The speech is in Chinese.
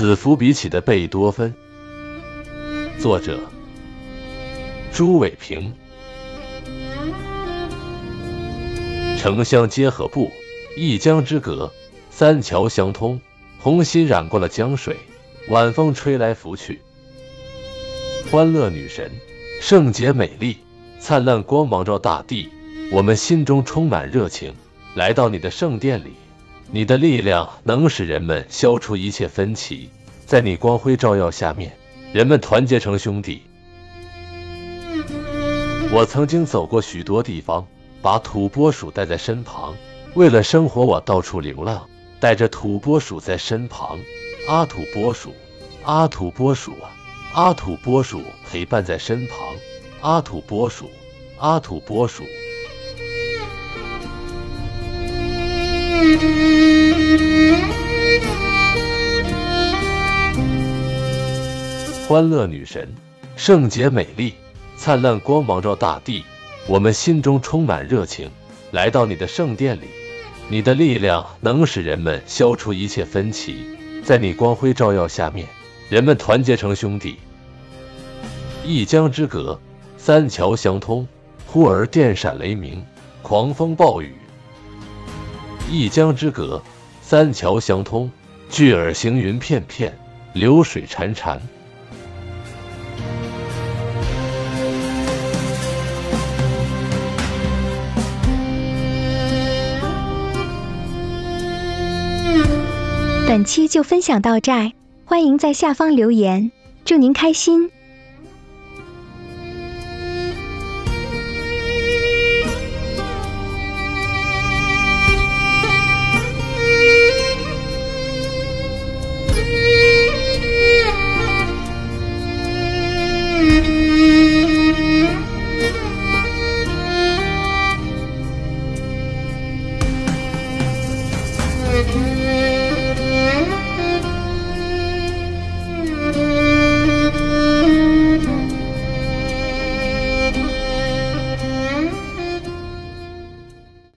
此伏笔起的贝多芬，作者朱伟平。城乡结合部，一江之隔，三桥相通，红心染过了江水，晚风吹来拂去。欢乐女神，圣洁美丽，灿烂光芒照大地，我们心中充满热情，来到你的圣殿里。你的力量能使人们消除一切分歧，在你光辉照耀下面，人们团结成兄弟。我曾经走过许多地方，把土拨鼠带在身旁，为了生活，我到处流浪，带着土拨鼠在身旁。阿土拨鼠，阿土拨鼠啊，阿土拨鼠陪伴在身旁。阿土拨鼠，阿土拨鼠。欢乐女神，圣洁美丽，灿烂光芒照大地，我们心中充满热情，来到你的圣殿里。你的力量能使人们消除一切分歧，在你光辉照耀下面，人们团结成兄弟。一江之隔，三桥相通，忽而电闪雷鸣，狂风暴雨。一江之隔，三桥相通，巨耳行云片片，流水潺潺。本期就分享到这，欢迎在下方留言，祝您开心。Música